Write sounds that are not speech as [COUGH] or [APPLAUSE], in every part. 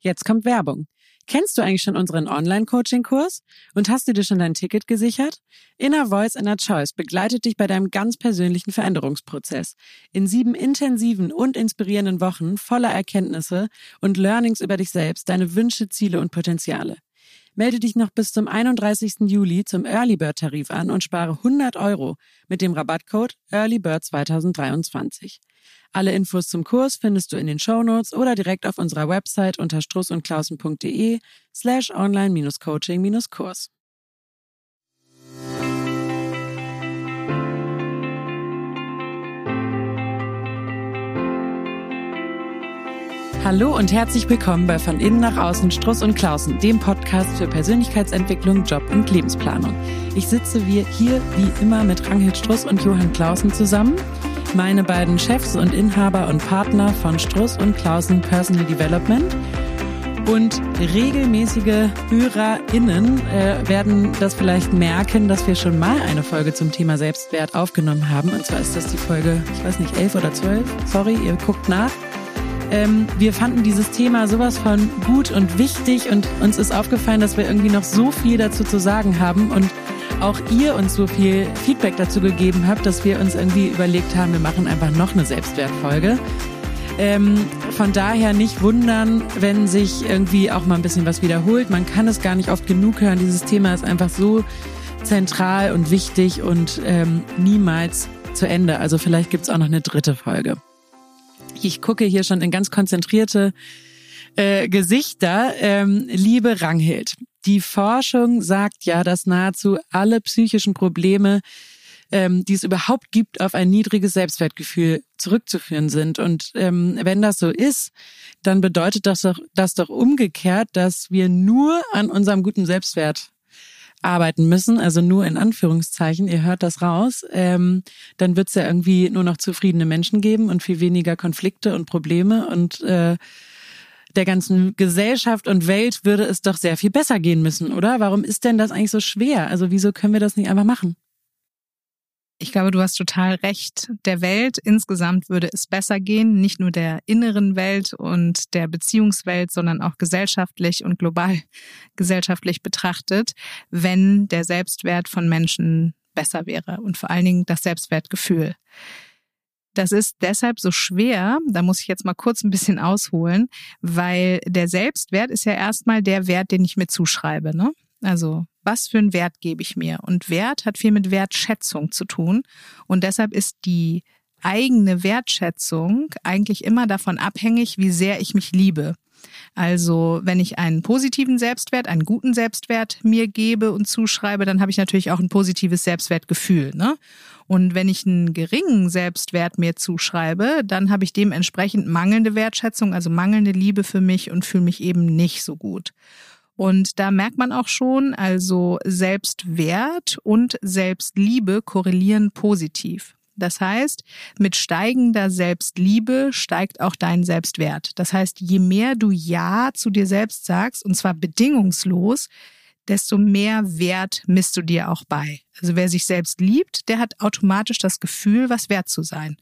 Jetzt kommt Werbung. Kennst du eigentlich schon unseren Online-Coaching-Kurs? Und hast du dir schon dein Ticket gesichert? Inner Voice, Inner Choice begleitet dich bei deinem ganz persönlichen Veränderungsprozess. In sieben intensiven und inspirierenden Wochen voller Erkenntnisse und Learnings über dich selbst, deine Wünsche, Ziele und Potenziale. Melde dich noch bis zum 31. Juli zum Early Bird Tarif an und spare 100 Euro mit dem Rabattcode EarlyBird 2023. Alle Infos zum Kurs findest du in den Show Notes oder direkt auf unserer Website unter strussundklausen.de slash online-coaching-kurs. Hallo und herzlich willkommen bei Von Innen nach Außen Struss und Klausen, dem Podcast für Persönlichkeitsentwicklung, Job und Lebensplanung. Ich sitze hier wie immer mit Ranghild Struss und Johann Klausen zusammen meine beiden Chefs und Inhaber und Partner von Struss und Klausen Personal Development. Und regelmäßige HörerInnen äh, werden das vielleicht merken, dass wir schon mal eine Folge zum Thema Selbstwert aufgenommen haben. Und zwar ist das die Folge, ich weiß nicht, elf oder zwölf. Sorry, ihr guckt nach. Ähm, wir fanden dieses Thema sowas von gut und wichtig und uns ist aufgefallen, dass wir irgendwie noch so viel dazu zu sagen haben und auch ihr uns so viel Feedback dazu gegeben habt, dass wir uns irgendwie überlegt haben, wir machen einfach noch eine Selbstwertfolge. Ähm, von daher nicht wundern, wenn sich irgendwie auch mal ein bisschen was wiederholt. Man kann es gar nicht oft genug hören. Dieses Thema ist einfach so zentral und wichtig und ähm, niemals zu Ende. Also vielleicht gibt's auch noch eine dritte Folge. Ich gucke hier schon in ganz konzentrierte äh, Gesichter. Ähm, liebe Ranghild, die Forschung sagt ja, dass nahezu alle psychischen Probleme, ähm, die es überhaupt gibt, auf ein niedriges Selbstwertgefühl zurückzuführen sind. Und ähm, wenn das so ist, dann bedeutet das doch, das doch umgekehrt, dass wir nur an unserem guten Selbstwert arbeiten müssen, also nur in Anführungszeichen, ihr hört das raus, ähm, dann wird es ja irgendwie nur noch zufriedene Menschen geben und viel weniger Konflikte und Probleme und äh, der ganzen Gesellschaft und Welt würde es doch sehr viel besser gehen müssen, oder? Warum ist denn das eigentlich so schwer? Also wieso können wir das nicht einfach machen? Ich glaube, du hast total recht. Der Welt insgesamt würde es besser gehen, nicht nur der inneren Welt und der Beziehungswelt, sondern auch gesellschaftlich und global [LAUGHS] gesellschaftlich betrachtet, wenn der Selbstwert von Menschen besser wäre und vor allen Dingen das Selbstwertgefühl. Das ist deshalb so schwer, da muss ich jetzt mal kurz ein bisschen ausholen, weil der Selbstwert ist ja erstmal der Wert, den ich mir zuschreibe. Ne? Also was für einen Wert gebe ich mir? Und Wert hat viel mit Wertschätzung zu tun. Und deshalb ist die eigene Wertschätzung eigentlich immer davon abhängig, wie sehr ich mich liebe. Also wenn ich einen positiven Selbstwert, einen guten Selbstwert mir gebe und zuschreibe, dann habe ich natürlich auch ein positives Selbstwertgefühl. Ne? Und wenn ich einen geringen Selbstwert mir zuschreibe, dann habe ich dementsprechend mangelnde Wertschätzung, also mangelnde Liebe für mich und fühle mich eben nicht so gut. Und da merkt man auch schon, also Selbstwert und Selbstliebe korrelieren positiv. Das heißt, mit steigender Selbstliebe steigt auch dein Selbstwert. Das heißt, je mehr du Ja zu dir selbst sagst, und zwar bedingungslos, desto mehr Wert misst du dir auch bei. Also wer sich selbst liebt, der hat automatisch das Gefühl, was wert zu sein.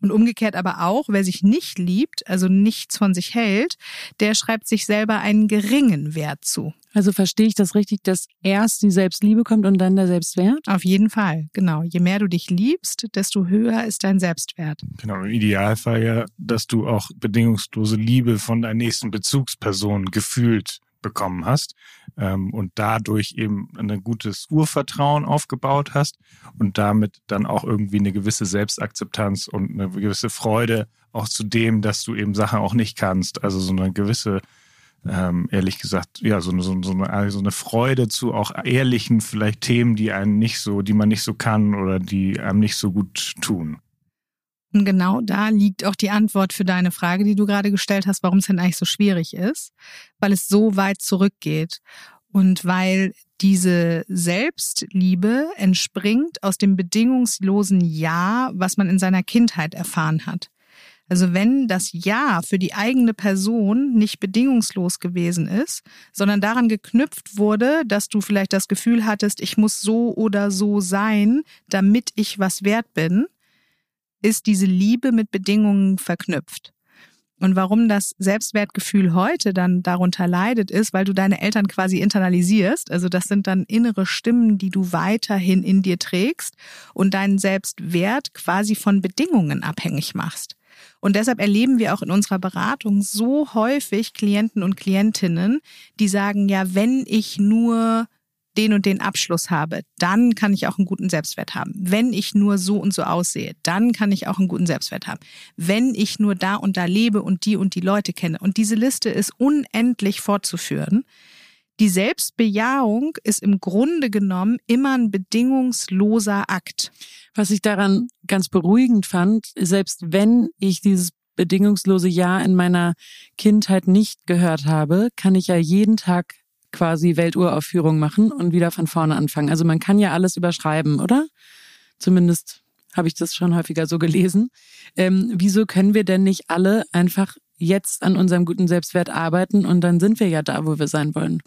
Und umgekehrt aber auch, wer sich nicht liebt, also nichts von sich hält, der schreibt sich selber einen geringen Wert zu. Also verstehe ich das richtig, dass erst die Selbstliebe kommt und dann der Selbstwert? Auf jeden Fall, genau. Je mehr du dich liebst, desto höher ist dein Selbstwert. Genau, im Idealfall ja, dass du auch bedingungslose Liebe von deiner nächsten Bezugsperson gefühlt bekommen hast ähm, und dadurch eben ein gutes Urvertrauen aufgebaut hast und damit dann auch irgendwie eine gewisse Selbstakzeptanz und eine gewisse Freude auch zu dem, dass du eben Sachen auch nicht kannst. Also so eine gewisse, ähm, ehrlich gesagt, ja, so, so, so, eine, so eine Freude zu auch ehrlichen vielleicht Themen, die einen nicht so, die man nicht so kann oder die einem nicht so gut tun. Und genau da liegt auch die Antwort für deine Frage, die du gerade gestellt hast, warum es denn eigentlich so schwierig ist, weil es so weit zurückgeht und weil diese Selbstliebe entspringt aus dem bedingungslosen Ja, was man in seiner Kindheit erfahren hat. Also wenn das Ja für die eigene Person nicht bedingungslos gewesen ist, sondern daran geknüpft wurde, dass du vielleicht das Gefühl hattest, ich muss so oder so sein, damit ich was wert bin, ist diese Liebe mit Bedingungen verknüpft. Und warum das Selbstwertgefühl heute dann darunter leidet, ist, weil du deine Eltern quasi internalisierst. Also das sind dann innere Stimmen, die du weiterhin in dir trägst und deinen Selbstwert quasi von Bedingungen abhängig machst. Und deshalb erleben wir auch in unserer Beratung so häufig Klienten und Klientinnen, die sagen, ja, wenn ich nur den und den Abschluss habe, dann kann ich auch einen guten Selbstwert haben. Wenn ich nur so und so aussehe, dann kann ich auch einen guten Selbstwert haben. Wenn ich nur da und da lebe und die und die Leute kenne. Und diese Liste ist unendlich fortzuführen. Die Selbstbejahung ist im Grunde genommen immer ein bedingungsloser Akt. Was ich daran ganz beruhigend fand, selbst wenn ich dieses bedingungslose Ja in meiner Kindheit nicht gehört habe, kann ich ja jeden Tag quasi Welturaufführung machen und wieder von vorne anfangen. Also man kann ja alles überschreiben, oder? Zumindest habe ich das schon häufiger so gelesen. Ähm, wieso können wir denn nicht alle einfach jetzt an unserem guten Selbstwert arbeiten und dann sind wir ja da, wo wir sein wollen?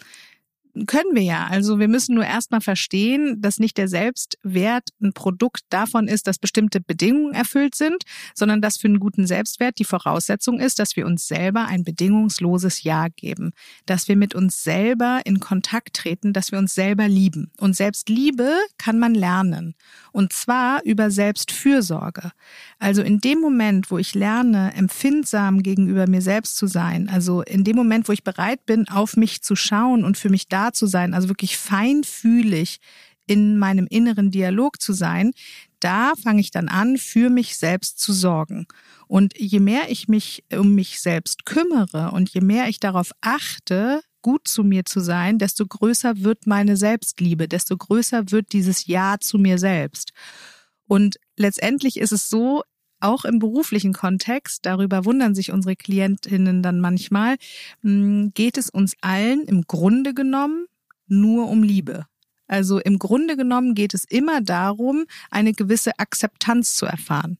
Können wir ja. Also wir müssen nur erstmal verstehen, dass nicht der Selbstwert ein Produkt davon ist, dass bestimmte Bedingungen erfüllt sind, sondern dass für einen guten Selbstwert die Voraussetzung ist, dass wir uns selber ein bedingungsloses Ja geben, dass wir mit uns selber in Kontakt treten, dass wir uns selber lieben. Und Selbstliebe kann man lernen. Und zwar über Selbstfürsorge. Also in dem Moment, wo ich lerne, empfindsam gegenüber mir selbst zu sein, also in dem Moment, wo ich bereit bin, auf mich zu schauen und für mich da zu sein, also wirklich feinfühlig in meinem inneren Dialog zu sein, da fange ich dann an, für mich selbst zu sorgen. Und je mehr ich mich um mich selbst kümmere und je mehr ich darauf achte, gut zu mir zu sein, desto größer wird meine Selbstliebe, desto größer wird dieses Ja zu mir selbst. Und letztendlich ist es so, auch im beruflichen Kontext, darüber wundern sich unsere Klientinnen dann manchmal, hm, geht es uns allen im Grunde genommen nur um Liebe. Also im Grunde genommen geht es immer darum, eine gewisse Akzeptanz zu erfahren.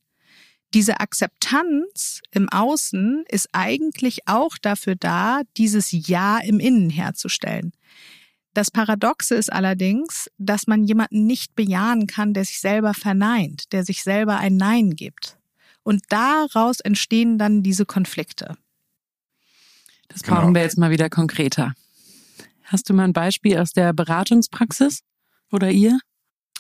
Diese Akzeptanz im Außen ist eigentlich auch dafür da, dieses Ja im Innen herzustellen. Das Paradoxe ist allerdings, dass man jemanden nicht bejahen kann, der sich selber verneint, der sich selber ein Nein gibt. Und daraus entstehen dann diese Konflikte. Das brauchen genau. wir jetzt mal wieder konkreter. Hast du mal ein Beispiel aus der Beratungspraxis oder ihr?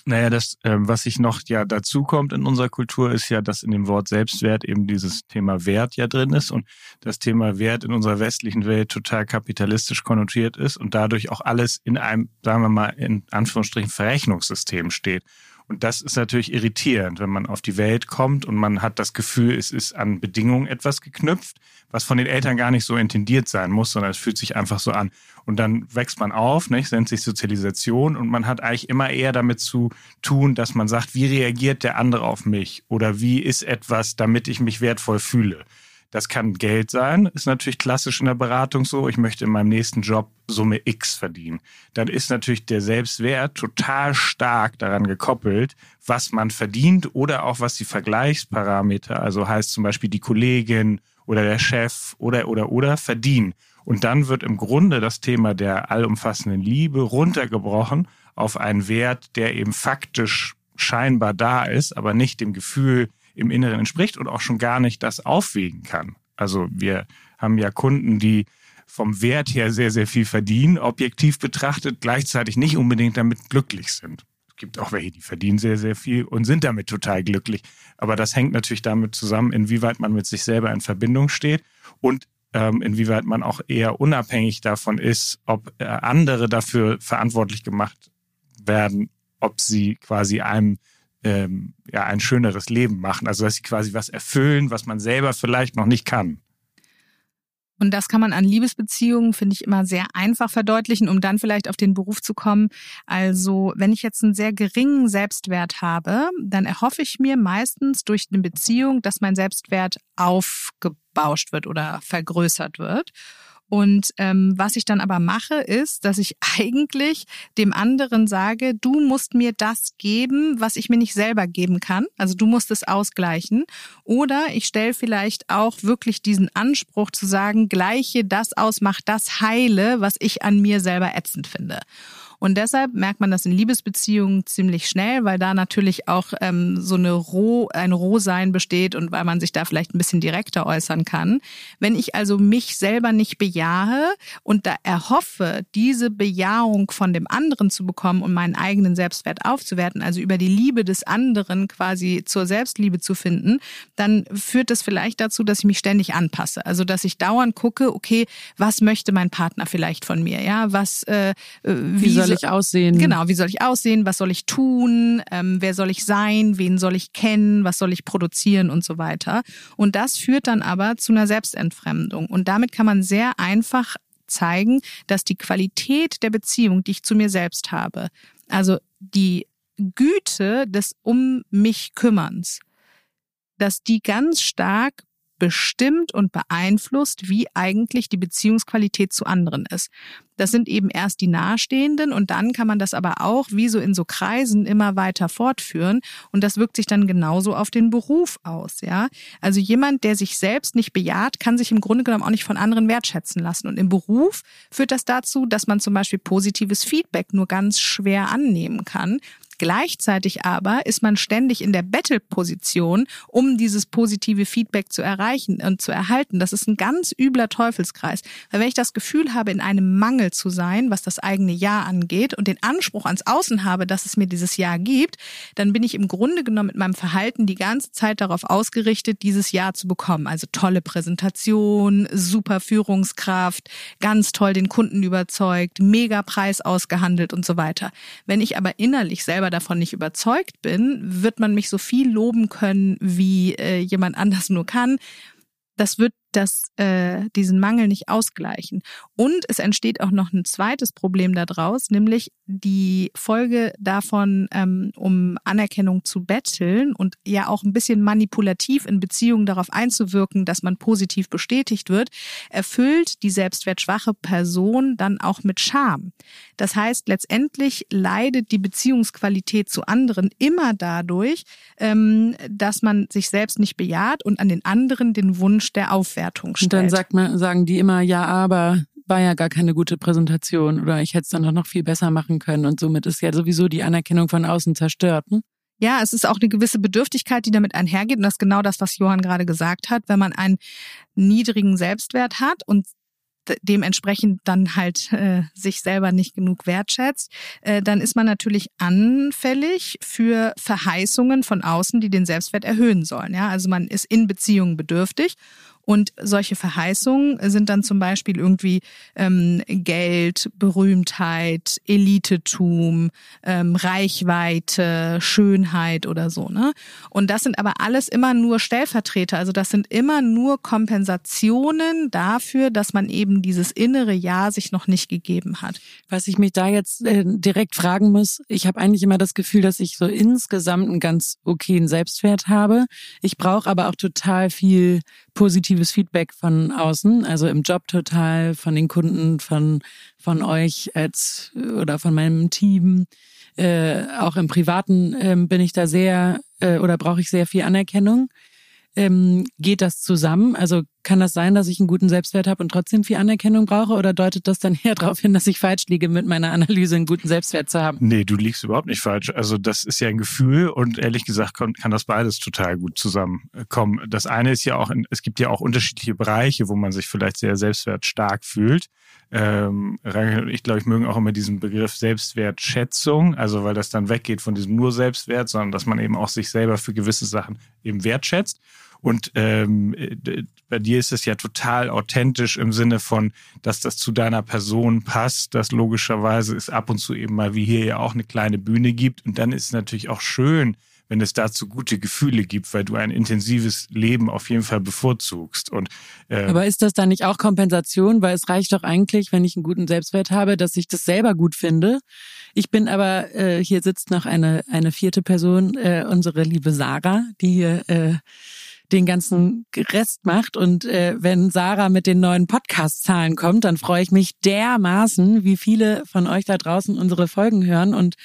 Naja, das, äh, was sich noch ja dazu kommt in unserer Kultur, ist ja, dass in dem Wort Selbstwert eben dieses Thema Wert ja drin ist und das Thema Wert in unserer westlichen Welt total kapitalistisch konnotiert ist und dadurch auch alles in einem, sagen wir mal, in Anführungsstrichen Verrechnungssystem steht. Und das ist natürlich irritierend, wenn man auf die Welt kommt und man hat das Gefühl, es ist an Bedingungen etwas geknüpft, was von den Eltern gar nicht so intendiert sein muss, sondern es fühlt sich einfach so an. Und dann wächst man auf, nicht, nennt sich Sozialisation und man hat eigentlich immer eher damit zu tun, dass man sagt, wie reagiert der andere auf mich oder wie ist etwas, damit ich mich wertvoll fühle. Das kann Geld sein, ist natürlich klassisch in der Beratung so. Ich möchte in meinem nächsten Job Summe X verdienen. Dann ist natürlich der Selbstwert total stark daran gekoppelt, was man verdient oder auch was die Vergleichsparameter, also heißt zum Beispiel die Kollegin oder der Chef oder oder oder verdienen. Und dann wird im Grunde das Thema der allumfassenden Liebe runtergebrochen auf einen Wert, der eben faktisch scheinbar da ist, aber nicht dem Gefühl im Inneren entspricht und auch schon gar nicht das aufwägen kann. Also wir haben ja Kunden, die vom Wert her sehr, sehr viel verdienen, objektiv betrachtet, gleichzeitig nicht unbedingt damit glücklich sind. Es gibt auch welche, die verdienen sehr, sehr viel und sind damit total glücklich. Aber das hängt natürlich damit zusammen, inwieweit man mit sich selber in Verbindung steht und ähm, inwieweit man auch eher unabhängig davon ist, ob äh, andere dafür verantwortlich gemacht werden, ob sie quasi einem ähm, ja, ein schöneres Leben machen. Also dass sie quasi was erfüllen, was man selber vielleicht noch nicht kann. Und das kann man an Liebesbeziehungen, finde ich, immer sehr einfach verdeutlichen, um dann vielleicht auf den Beruf zu kommen. Also, wenn ich jetzt einen sehr geringen Selbstwert habe, dann erhoffe ich mir meistens durch eine Beziehung, dass mein Selbstwert aufgebauscht wird oder vergrößert wird. Und ähm, was ich dann aber mache, ist, dass ich [LAUGHS] eigentlich dem anderen sage, du musst mir das geben, was ich mir nicht selber geben kann. Also du musst es ausgleichen. Oder ich stelle vielleicht auch wirklich diesen Anspruch zu sagen, gleiche das aus, mach das heile, was ich an mir selber ätzend finde. Und deshalb merkt man das in Liebesbeziehungen ziemlich schnell, weil da natürlich auch ähm, so eine Roh, ein Rohsein besteht und weil man sich da vielleicht ein bisschen direkter äußern kann. Wenn ich also mich selber nicht bejahe und da erhoffe, diese Bejahung von dem anderen zu bekommen und meinen eigenen Selbstwert aufzuwerten, also über die Liebe des anderen quasi zur Selbstliebe zu finden, dann führt das vielleicht dazu, dass ich mich ständig anpasse. Also dass ich dauernd gucke, okay, was möchte mein Partner vielleicht von mir? Ja, was äh, wie, wie soll ich aussehen? Genau, wie soll ich aussehen? Was soll ich tun? Ähm, wer soll ich sein? Wen soll ich kennen? Was soll ich produzieren und so weiter? Und das führt dann aber zu einer Selbstentfremdung. Und damit kann man sehr einfach zeigen, dass die Qualität der Beziehung, die ich zu mir selbst habe, also die Güte des um mich kümmerns, dass die ganz stark bestimmt und beeinflusst, wie eigentlich die Beziehungsqualität zu anderen ist. Das sind eben erst die Nahestehenden und dann kann man das aber auch wie so in so Kreisen immer weiter fortführen und das wirkt sich dann genauso auf den Beruf aus, ja? Also jemand, der sich selbst nicht bejaht, kann sich im Grunde genommen auch nicht von anderen wertschätzen lassen und im Beruf führt das dazu, dass man zum Beispiel positives Feedback nur ganz schwer annehmen kann, Gleichzeitig aber ist man ständig in der Battle-Position, um dieses positive Feedback zu erreichen und zu erhalten. Das ist ein ganz übler Teufelskreis. Weil wenn ich das Gefühl habe, in einem Mangel zu sein, was das eigene Ja angeht und den Anspruch ans Außen habe, dass es mir dieses Ja gibt, dann bin ich im Grunde genommen mit meinem Verhalten die ganze Zeit darauf ausgerichtet, dieses Ja zu bekommen. Also tolle Präsentation, super Führungskraft, ganz toll den Kunden überzeugt, mega Preis ausgehandelt und so weiter. Wenn ich aber innerlich selber davon nicht überzeugt bin, wird man mich so viel loben können, wie äh, jemand anders nur kann. Das wird das, äh, diesen Mangel nicht ausgleichen. Und es entsteht auch noch ein zweites Problem daraus, nämlich die Folge davon, ähm, um Anerkennung zu betteln und ja auch ein bisschen manipulativ in Beziehungen darauf einzuwirken, dass man positiv bestätigt wird, erfüllt die selbstwertschwache Person dann auch mit Scham. Das heißt, letztendlich leidet die Beziehungsqualität zu anderen immer dadurch, ähm, dass man sich selbst nicht bejaht und an den anderen den Wunsch der Aufwertung Bewertung stellt. Und dann sagt man, sagen die immer, ja, aber war ja gar keine gute Präsentation oder ich hätte es dann doch noch viel besser machen können und somit ist ja sowieso die Anerkennung von außen zerstört. Ne? Ja, es ist auch eine gewisse Bedürftigkeit, die damit einhergeht. Und das ist genau das, was Johann gerade gesagt hat. Wenn man einen niedrigen Selbstwert hat und dementsprechend dann halt äh, sich selber nicht genug wertschätzt, äh, dann ist man natürlich anfällig für Verheißungen von außen, die den Selbstwert erhöhen sollen. Ja, also man ist in Beziehungen bedürftig und solche Verheißungen sind dann zum Beispiel irgendwie ähm, Geld, Berühmtheit, Elitetum, ähm, Reichweite, Schönheit oder so. Ne? Und das sind aber alles immer nur Stellvertreter. Also das sind immer nur Kompensationen dafür, dass man eben dieses innere Ja sich noch nicht gegeben hat. Was ich mich da jetzt äh, direkt fragen muss, ich habe eigentlich immer das Gefühl, dass ich so insgesamt einen ganz okayen Selbstwert habe. Ich brauche aber auch total viel positives Feedback von außen, also im Job total, von den Kunden, von, von euch als oder von meinem Team. Äh, auch im Privaten äh, bin ich da sehr äh, oder brauche ich sehr viel Anerkennung. Ähm, geht das zusammen? Also kann das sein, dass ich einen guten Selbstwert habe und trotzdem viel Anerkennung brauche? Oder deutet das dann [LAUGHS] eher darauf hin, dass ich falsch liege, mit meiner Analyse einen guten Selbstwert zu haben? Nee, du liegst überhaupt nicht falsch. Also das ist ja ein Gefühl und ehrlich gesagt kann, kann das beides total gut zusammenkommen. Das eine ist ja auch, es gibt ja auch unterschiedliche Bereiche, wo man sich vielleicht sehr selbstwertstark fühlt. Ähm, ich glaube, ich mögen auch immer diesen Begriff Selbstwertschätzung, also weil das dann weggeht von diesem nur Selbstwert, sondern dass man eben auch sich selber für gewisse Sachen eben wertschätzt. Und ähm, bei dir ist es ja total authentisch im Sinne von, dass das zu deiner Person passt, dass logischerweise es ab und zu eben mal wie hier ja auch eine kleine Bühne gibt. Und dann ist es natürlich auch schön, wenn es dazu gute Gefühle gibt, weil du ein intensives Leben auf jeden Fall bevorzugst. Und, äh, Aber ist das dann nicht auch Kompensation? Weil es reicht doch eigentlich, wenn ich einen guten Selbstwert habe, dass ich das selber gut finde. Ich bin aber, äh, hier sitzt noch eine, eine vierte Person, äh, unsere liebe Sarah, die hier äh, den ganzen Rest macht. Und äh, wenn Sarah mit den neuen Podcast-Zahlen kommt, dann freue ich mich dermaßen, wie viele von euch da draußen unsere Folgen hören und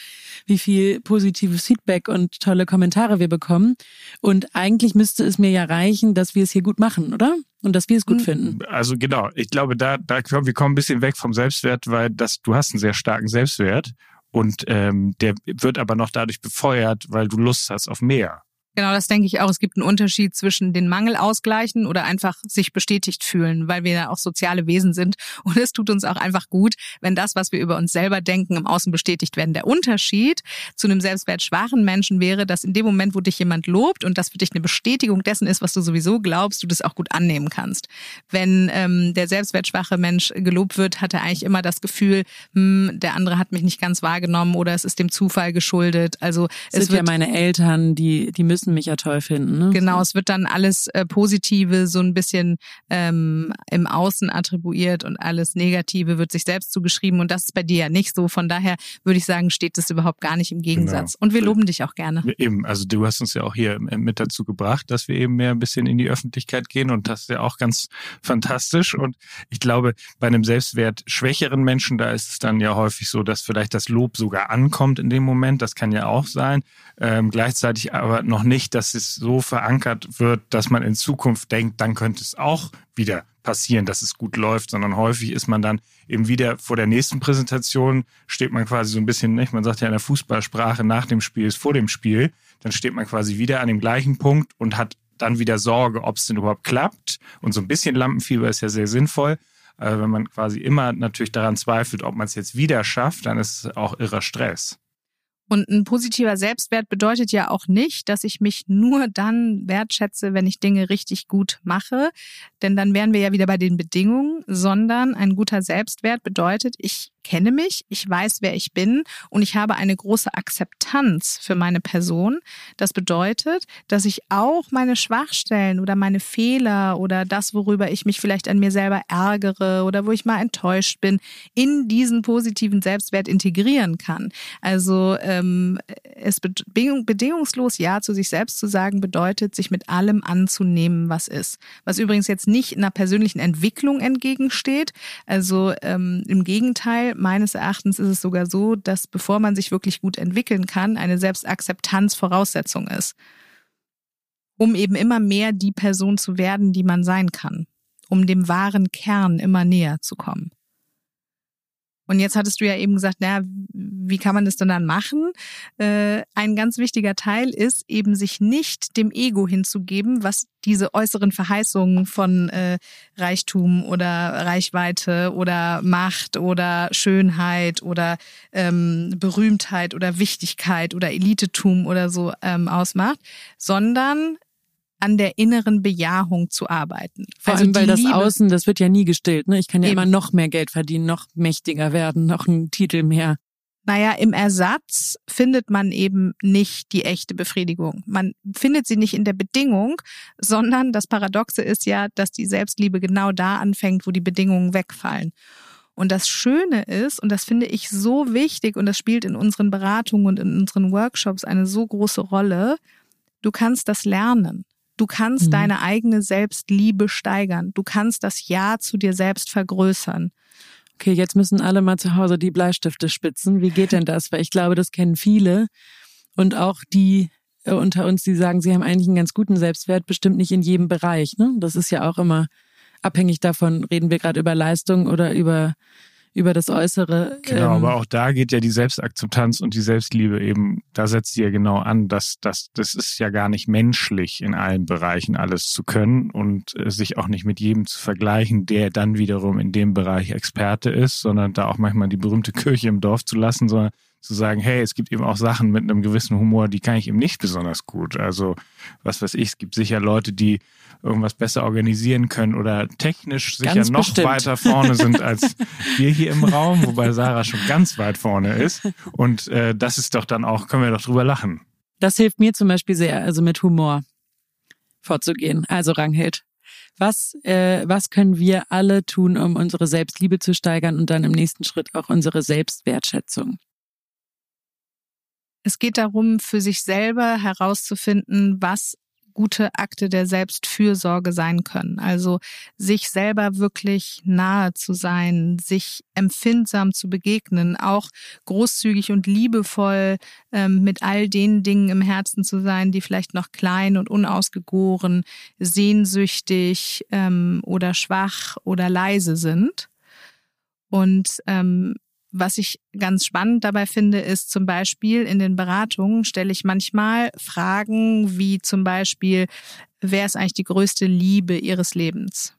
wie viel positives Feedback und tolle Kommentare wir bekommen. Und eigentlich müsste es mir ja reichen, dass wir es hier gut machen, oder? Und dass wir es gut hm. finden. Also genau, ich glaube, da, da wir kommen ein bisschen weg vom Selbstwert, weil das, du hast einen sehr starken Selbstwert und ähm, der wird aber noch dadurch befeuert, weil du Lust hast auf mehr. Genau, das denke ich auch. Es gibt einen Unterschied zwischen den Mangel ausgleichen oder einfach sich bestätigt fühlen, weil wir ja auch soziale Wesen sind. Und es tut uns auch einfach gut, wenn das, was wir über uns selber denken, im Außen bestätigt werden. Der Unterschied zu einem selbstwertschwachen Menschen wäre, dass in dem Moment, wo dich jemand lobt und das für dich eine Bestätigung dessen ist, was du sowieso glaubst, du das auch gut annehmen kannst. Wenn ähm, der selbstwertschwache Mensch gelobt wird, hat er eigentlich immer das Gefühl, hm, der andere hat mich nicht ganz wahrgenommen oder es ist dem Zufall geschuldet. Also es, es sind ja meine Eltern, die die müssen müssen mich ja toll finden. Ne? Genau, es wird dann alles äh, Positive so ein bisschen ähm, im Außen attribuiert und alles Negative wird sich selbst zugeschrieben und das ist bei dir ja nicht so. Von daher würde ich sagen, steht das überhaupt gar nicht im Gegensatz. Genau. Und wir loben dich auch gerne. Eben, also du hast uns ja auch hier mit dazu gebracht, dass wir eben mehr ein bisschen in die Öffentlichkeit gehen und das ist ja auch ganz fantastisch. Und ich glaube, bei einem Selbstwert schwächeren Menschen, da ist es dann ja häufig so, dass vielleicht das Lob sogar ankommt in dem Moment. Das kann ja auch sein. Ähm, gleichzeitig aber noch nicht nicht, dass es so verankert wird, dass man in Zukunft denkt, dann könnte es auch wieder passieren, dass es gut läuft, sondern häufig ist man dann eben wieder vor der nächsten Präsentation, steht man quasi so ein bisschen, nicht? man sagt ja in der Fußballsprache, nach dem Spiel ist vor dem Spiel, dann steht man quasi wieder an dem gleichen Punkt und hat dann wieder Sorge, ob es denn überhaupt klappt. Und so ein bisschen Lampenfieber ist ja sehr sinnvoll. Aber wenn man quasi immer natürlich daran zweifelt, ob man es jetzt wieder schafft, dann ist es auch irrer Stress. Und ein positiver Selbstwert bedeutet ja auch nicht, dass ich mich nur dann wertschätze, wenn ich Dinge richtig gut mache. Denn dann wären wir ja wieder bei den Bedingungen, sondern ein guter Selbstwert bedeutet, ich kenne mich, ich weiß, wer ich bin und ich habe eine große Akzeptanz für meine Person. Das bedeutet, dass ich auch meine Schwachstellen oder meine Fehler oder das, worüber ich mich vielleicht an mir selber ärgere oder wo ich mal enttäuscht bin, in diesen positiven Selbstwert integrieren kann. Also ähm, es bedingungslos Ja zu sich selbst zu sagen, bedeutet, sich mit allem anzunehmen, was ist. Was übrigens jetzt nicht einer persönlichen Entwicklung entgegensteht. Also ähm, im Gegenteil, meines Erachtens ist es sogar so, dass bevor man sich wirklich gut entwickeln kann, eine Selbstakzeptanz Voraussetzung ist, um eben immer mehr die Person zu werden, die man sein kann, um dem wahren Kern immer näher zu kommen. Und jetzt hattest du ja eben gesagt, naja, wie kann man das denn dann machen? Äh, ein ganz wichtiger Teil ist eben sich nicht dem Ego hinzugeben, was diese äußeren Verheißungen von äh, Reichtum oder Reichweite oder Macht oder Schönheit oder ähm, Berühmtheit oder Wichtigkeit oder Elitetum oder so ähm, ausmacht, sondern an der inneren Bejahung zu arbeiten. Vor also allem, weil das Liebe, Außen, das wird ja nie gestillt. Ne? Ich kann ja eben. immer noch mehr Geld verdienen, noch mächtiger werden, noch einen Titel mehr. Naja, im Ersatz findet man eben nicht die echte Befriedigung. Man findet sie nicht in der Bedingung, sondern das Paradoxe ist ja, dass die Selbstliebe genau da anfängt, wo die Bedingungen wegfallen. Und das Schöne ist, und das finde ich so wichtig, und das spielt in unseren Beratungen und in unseren Workshops eine so große Rolle, du kannst das lernen. Du kannst mhm. deine eigene Selbstliebe steigern. Du kannst das Ja zu dir selbst vergrößern. Okay, jetzt müssen alle mal zu Hause die Bleistifte spitzen. Wie geht denn das? Weil ich glaube, das kennen viele. Und auch die äh, unter uns, die sagen, sie haben eigentlich einen ganz guten Selbstwert, bestimmt nicht in jedem Bereich. Ne? Das ist ja auch immer abhängig davon, reden wir gerade über Leistung oder über über das Äußere. Genau, ähm, aber auch da geht ja die Selbstakzeptanz und die Selbstliebe eben, da setzt sie ja genau an, dass das, das ist ja gar nicht menschlich, in allen Bereichen alles zu können und äh, sich auch nicht mit jedem zu vergleichen, der dann wiederum in dem Bereich Experte ist, sondern da auch manchmal die berühmte Kirche im Dorf zu lassen, sondern zu sagen, hey, es gibt eben auch Sachen mit einem gewissen Humor, die kann ich eben nicht besonders gut. Also, was weiß ich, es gibt sicher Leute, die irgendwas besser organisieren können oder technisch sicher ganz noch bestimmt. weiter vorne sind als [LAUGHS] wir hier im Raum, wobei Sarah schon ganz weit vorne ist. Und äh, das ist doch dann auch, können wir doch drüber lachen. Das hilft mir zum Beispiel sehr, also mit Humor vorzugehen. Also Ranghild, was, äh, was können wir alle tun, um unsere Selbstliebe zu steigern und dann im nächsten Schritt auch unsere Selbstwertschätzung? Es geht darum, für sich selber herauszufinden, was gute Akte der Selbstfürsorge sein können. Also sich selber wirklich nahe zu sein, sich empfindsam zu begegnen, auch großzügig und liebevoll ähm, mit all den Dingen im Herzen zu sein, die vielleicht noch klein und unausgegoren, sehnsüchtig ähm, oder schwach oder leise sind. Und ähm, was ich ganz spannend dabei finde, ist zum Beispiel in den Beratungen stelle ich manchmal Fragen wie zum Beispiel, wer ist eigentlich die größte Liebe Ihres Lebens?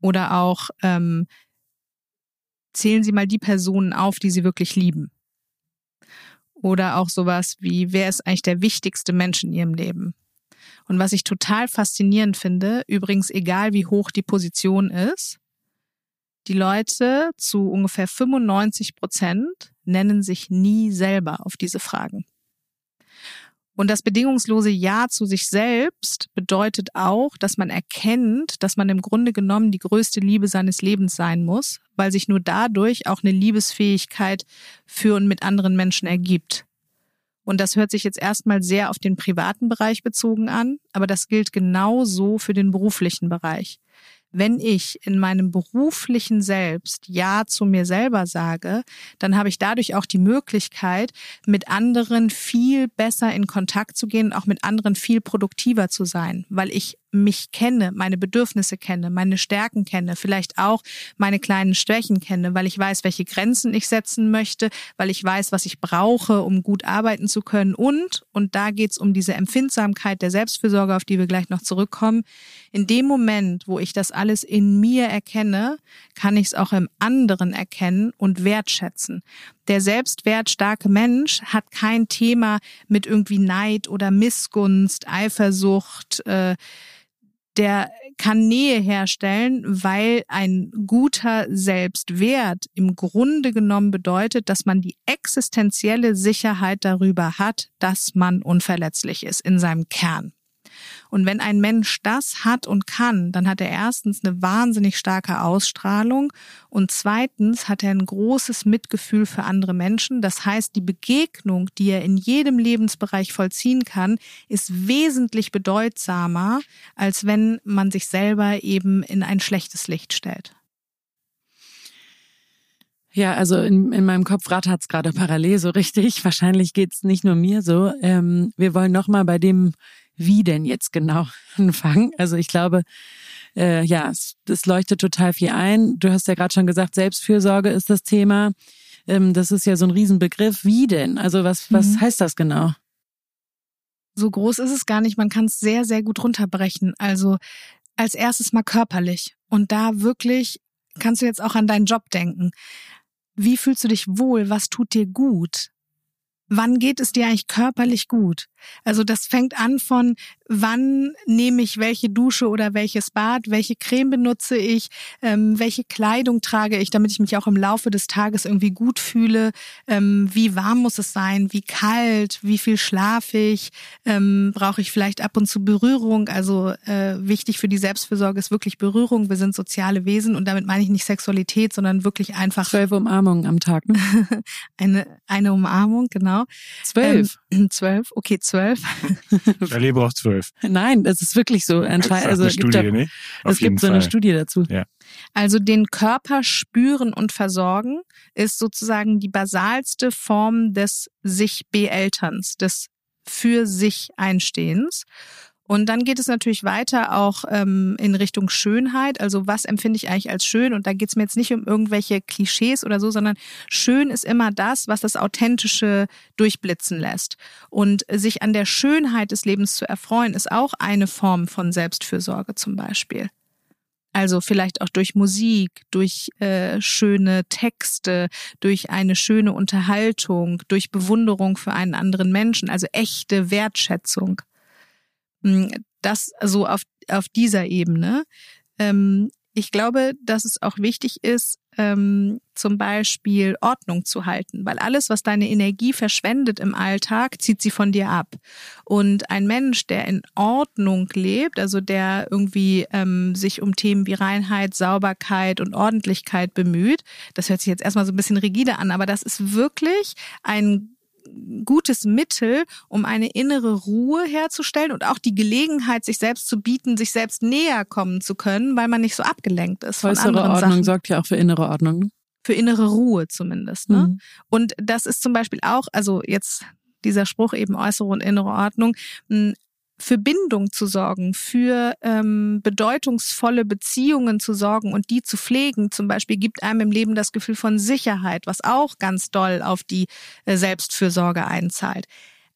Oder auch, ähm, zählen Sie mal die Personen auf, die Sie wirklich lieben. Oder auch sowas wie, wer ist eigentlich der wichtigste Mensch in Ihrem Leben? Und was ich total faszinierend finde, übrigens egal wie hoch die Position ist, die Leute zu ungefähr 95 Prozent nennen sich nie selber auf diese Fragen. Und das bedingungslose Ja zu sich selbst bedeutet auch, dass man erkennt, dass man im Grunde genommen die größte Liebe seines Lebens sein muss, weil sich nur dadurch auch eine Liebesfähigkeit für und mit anderen Menschen ergibt. Und das hört sich jetzt erstmal sehr auf den privaten Bereich bezogen an, aber das gilt genauso für den beruflichen Bereich wenn ich in meinem beruflichen Selbst Ja zu mir selber sage, dann habe ich dadurch auch die Möglichkeit, mit anderen viel besser in Kontakt zu gehen auch mit anderen viel produktiver zu sein, weil ich mich kenne, meine Bedürfnisse kenne, meine Stärken kenne, vielleicht auch meine kleinen Schwächen kenne, weil ich weiß, welche Grenzen ich setzen möchte, weil ich weiß, was ich brauche, um gut arbeiten zu können. Und, und da geht's um diese Empfindsamkeit der Selbstfürsorge, auf die wir gleich noch zurückkommen, in dem Moment, wo ich das alles in mir erkenne, kann ich es auch im anderen erkennen und wertschätzen. Der selbstwertstarke Mensch hat kein Thema mit irgendwie Neid oder Missgunst, Eifersucht, äh, der kann Nähe herstellen, weil ein guter Selbstwert im Grunde genommen bedeutet, dass man die existenzielle Sicherheit darüber hat, dass man unverletzlich ist in seinem Kern. Und wenn ein Mensch das hat und kann, dann hat er erstens eine wahnsinnig starke Ausstrahlung und zweitens hat er ein großes Mitgefühl für andere Menschen. Das heißt, die Begegnung, die er in jedem Lebensbereich vollziehen kann, ist wesentlich bedeutsamer, als wenn man sich selber eben in ein schlechtes Licht stellt. Ja, also in, in meinem Kopf rattert es gerade parallel so richtig. Wahrscheinlich geht's nicht nur mir so. Ähm, wir wollen nochmal bei dem wie denn jetzt genau [LAUGHS] anfangen? Also ich glaube, äh, ja, es, es leuchtet total viel ein. Du hast ja gerade schon gesagt, Selbstfürsorge ist das Thema. Ähm, das ist ja so ein Riesenbegriff. Wie denn? Also was, was mhm. heißt das genau? So groß ist es gar nicht. Man kann es sehr, sehr gut runterbrechen. Also als erstes mal körperlich. Und da wirklich kannst du jetzt auch an deinen Job denken. Wie fühlst du dich wohl? Was tut dir gut? Wann geht es dir eigentlich körperlich gut? Also das fängt an von, wann nehme ich welche Dusche oder welches Bad, welche Creme benutze ich, ähm, welche Kleidung trage ich, damit ich mich auch im Laufe des Tages irgendwie gut fühle, ähm, wie warm muss es sein, wie kalt, wie viel schlafe ich, ähm, brauche ich vielleicht ab und zu Berührung. Also äh, wichtig für die Selbstfürsorge ist wirklich Berührung. Wir sind soziale Wesen und damit meine ich nicht Sexualität, sondern wirklich einfach. Zwölf Umarmungen am Tag. Ne? [LAUGHS] eine, eine Umarmung, genau. Zwölf. Ähm, [CLEARS THROAT] zwölf, okay, zwölf. Ich erlebe auch zwölf. Nein, das ist wirklich so. Anscheinend, also eine Studie, gibt da, ne? Es gibt so Fall. eine Studie dazu. Ja. Also den Körper spüren und versorgen ist sozusagen die basalste Form des sich beelterns, des für sich Einstehens. Und dann geht es natürlich weiter auch ähm, in Richtung Schönheit. Also was empfinde ich eigentlich als schön? Und da geht es mir jetzt nicht um irgendwelche Klischees oder so, sondern schön ist immer das, was das Authentische durchblitzen lässt. Und sich an der Schönheit des Lebens zu erfreuen, ist auch eine Form von Selbstfürsorge zum Beispiel. Also vielleicht auch durch Musik, durch äh, schöne Texte, durch eine schöne Unterhaltung, durch Bewunderung für einen anderen Menschen, also echte Wertschätzung. Hm, das so auf, auf dieser Ebene. Ähm, ich glaube, dass es auch wichtig ist, ähm, zum Beispiel Ordnung zu halten, weil alles, was deine Energie verschwendet im Alltag, zieht sie von dir ab. Und ein Mensch, der in Ordnung lebt, also der irgendwie ähm, sich um Themen wie Reinheit, Sauberkeit und Ordentlichkeit bemüht, das hört sich jetzt erstmal so ein bisschen rigide an, aber das ist wirklich ein gutes Mittel, um eine innere Ruhe herzustellen und auch die Gelegenheit, sich selbst zu bieten, sich selbst näher kommen zu können, weil man nicht so abgelenkt ist. Äußere Ordnung Sachen. sorgt ja auch für innere Ordnung. Für innere Ruhe zumindest. Ne? Mhm. Und das ist zum Beispiel auch, also jetzt dieser Spruch eben äußere und innere Ordnung, hm, für Bindung zu sorgen, für ähm, bedeutungsvolle Beziehungen zu sorgen und die zu pflegen, zum Beispiel, gibt einem im Leben das Gefühl von Sicherheit, was auch ganz doll auf die äh, Selbstfürsorge einzahlt.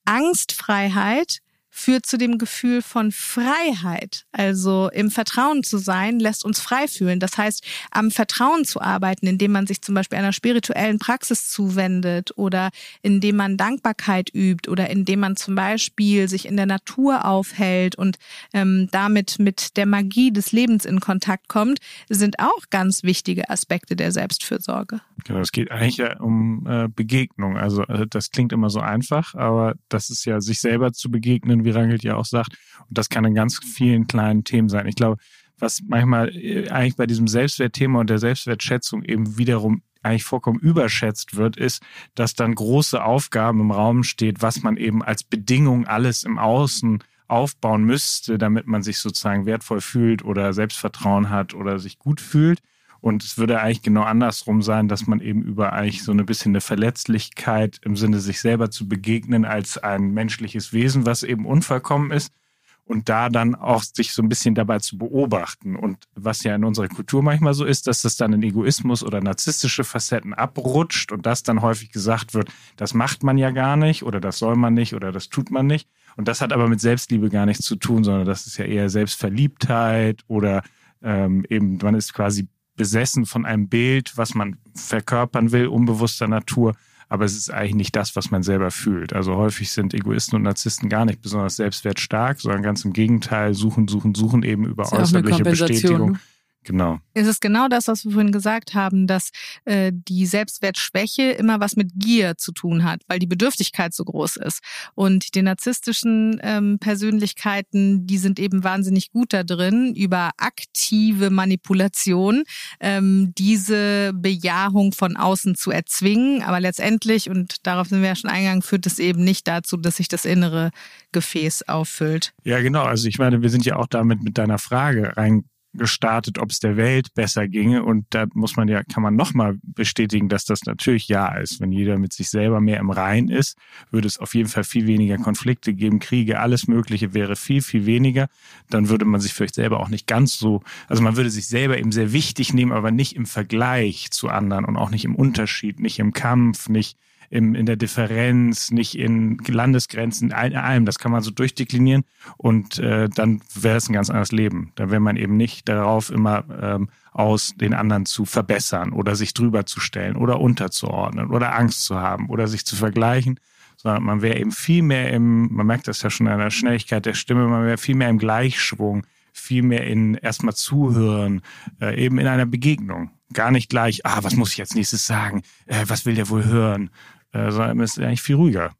Angstfreiheit führt zu dem Gefühl von Freiheit. Also im Vertrauen zu sein, lässt uns frei fühlen. Das heißt, am Vertrauen zu arbeiten, indem man sich zum Beispiel einer spirituellen Praxis zuwendet oder indem man Dankbarkeit übt oder indem man zum Beispiel sich in der Natur aufhält und ähm, damit mit der Magie des Lebens in Kontakt kommt, sind auch ganz wichtige Aspekte der Selbstfürsorge. Genau, es geht eigentlich um äh, Begegnung. Also äh, das klingt immer so einfach, aber das ist ja sich selber zu begegnen wie Rangelt ja auch sagt. Und das kann in ganz vielen kleinen Themen sein. Ich glaube, was manchmal äh, eigentlich bei diesem Selbstwertthema und der Selbstwertschätzung eben wiederum eigentlich vollkommen überschätzt wird, ist, dass dann große Aufgaben im Raum steht, was man eben als Bedingung alles im Außen aufbauen müsste, damit man sich sozusagen wertvoll fühlt oder Selbstvertrauen hat oder sich gut fühlt. Und es würde eigentlich genau andersrum sein, dass man eben über eigentlich so eine bisschen eine Verletzlichkeit im Sinne sich selber zu begegnen als ein menschliches Wesen, was eben unvollkommen ist. Und da dann auch sich so ein bisschen dabei zu beobachten. Und was ja in unserer Kultur manchmal so ist, dass das dann in Egoismus oder narzisstische Facetten abrutscht und das dann häufig gesagt wird, das macht man ja gar nicht oder das soll man nicht oder das tut man nicht. Und das hat aber mit Selbstliebe gar nichts zu tun, sondern das ist ja eher Selbstverliebtheit oder ähm, eben man ist quasi besessen von einem Bild, was man verkörpern will, unbewusster Natur. Aber es ist eigentlich nicht das, was man selber fühlt. Also häufig sind Egoisten und Narzissten gar nicht besonders selbstwertstark, sondern ganz im Gegenteil, suchen, suchen, suchen eben über äußerliche Bestätigung Genau. Es ist genau das, was wir vorhin gesagt haben, dass äh, die Selbstwertschwäche immer was mit Gier zu tun hat, weil die Bedürftigkeit so groß ist. Und die narzisstischen ähm, Persönlichkeiten, die sind eben wahnsinnig gut da drin, über aktive Manipulation ähm, diese Bejahung von außen zu erzwingen. Aber letztendlich, und darauf sind wir ja schon eingegangen, führt es eben nicht dazu, dass sich das innere Gefäß auffüllt. Ja, genau. Also ich meine, wir sind ja auch damit mit deiner Frage rein gestartet, ob es der Welt besser ginge. Und da muss man ja, kann man nochmal bestätigen, dass das natürlich ja ist. Wenn jeder mit sich selber mehr im Rein ist, würde es auf jeden Fall viel weniger Konflikte geben, Kriege, alles Mögliche wäre viel, viel weniger. Dann würde man sich vielleicht selber auch nicht ganz so, also man würde sich selber eben sehr wichtig nehmen, aber nicht im Vergleich zu anderen und auch nicht im Unterschied, nicht im Kampf, nicht im, in der Differenz, nicht in Landesgrenzen, in allem. Das kann man so durchdeklinieren und äh, dann wäre es ein ganz anderes Leben. Da wäre man eben nicht darauf immer ähm, aus, den anderen zu verbessern oder sich drüber zu stellen oder unterzuordnen oder Angst zu haben oder sich zu vergleichen, sondern man wäre eben viel mehr im, man merkt das ja schon an der Schnelligkeit der Stimme, man wäre viel mehr im Gleichschwung, viel mehr in erstmal zuhören, äh, eben in einer Begegnung. Gar nicht gleich, ah, was muss ich jetzt nächstes sagen? Äh, was will der wohl hören? Äh, sondern ist eigentlich viel ruhiger.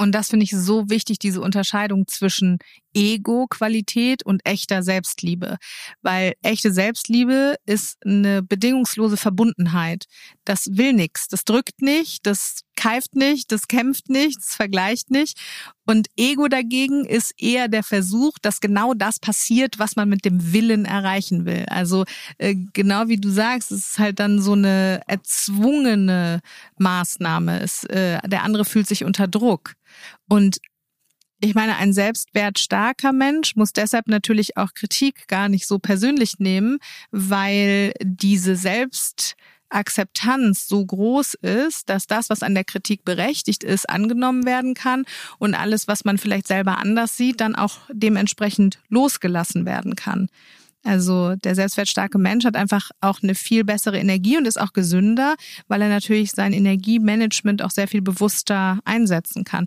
Und das finde ich so wichtig, diese Unterscheidung zwischen Ego-Qualität und echter Selbstliebe. Weil echte Selbstliebe ist eine bedingungslose Verbundenheit. Das will nichts, das drückt nicht, das keift nicht, das kämpft nicht, das vergleicht nicht. Und Ego dagegen ist eher der Versuch, dass genau das passiert, was man mit dem Willen erreichen will. Also äh, genau wie du sagst, es ist halt dann so eine erzwungene Maßnahme. Es, äh, der andere fühlt sich unter Druck. Und ich meine, ein selbstwertstarker Mensch muss deshalb natürlich auch Kritik gar nicht so persönlich nehmen, weil diese Selbstakzeptanz so groß ist, dass das, was an der Kritik berechtigt ist, angenommen werden kann und alles, was man vielleicht selber anders sieht, dann auch dementsprechend losgelassen werden kann. Also der selbstwertstarke Mensch hat einfach auch eine viel bessere Energie und ist auch gesünder, weil er natürlich sein Energiemanagement auch sehr viel bewusster einsetzen kann.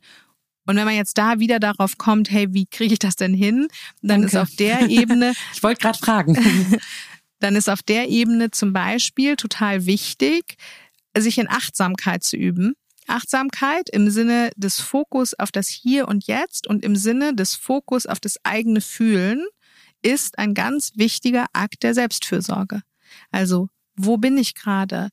Und wenn man jetzt da wieder darauf kommt, hey, wie kriege ich das denn hin? Dann Danke. ist auf der Ebene. [LAUGHS] ich wollte gerade fragen. [LAUGHS] dann ist auf der Ebene zum Beispiel total wichtig, sich in Achtsamkeit zu üben. Achtsamkeit im Sinne des Fokus auf das Hier und Jetzt und im Sinne des Fokus auf das eigene Fühlen ist ein ganz wichtiger Akt der Selbstfürsorge. Also, wo bin ich gerade?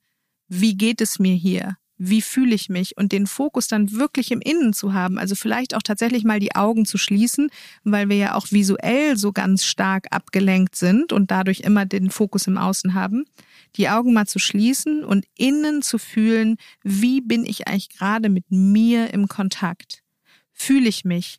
Wie geht es mir hier? Wie fühle ich mich und den Fokus dann wirklich im Innen zu haben. Also vielleicht auch tatsächlich mal die Augen zu schließen, weil wir ja auch visuell so ganz stark abgelenkt sind und dadurch immer den Fokus im Außen haben. Die Augen mal zu schließen und innen zu fühlen, wie bin ich eigentlich gerade mit mir im Kontakt? Fühle ich mich?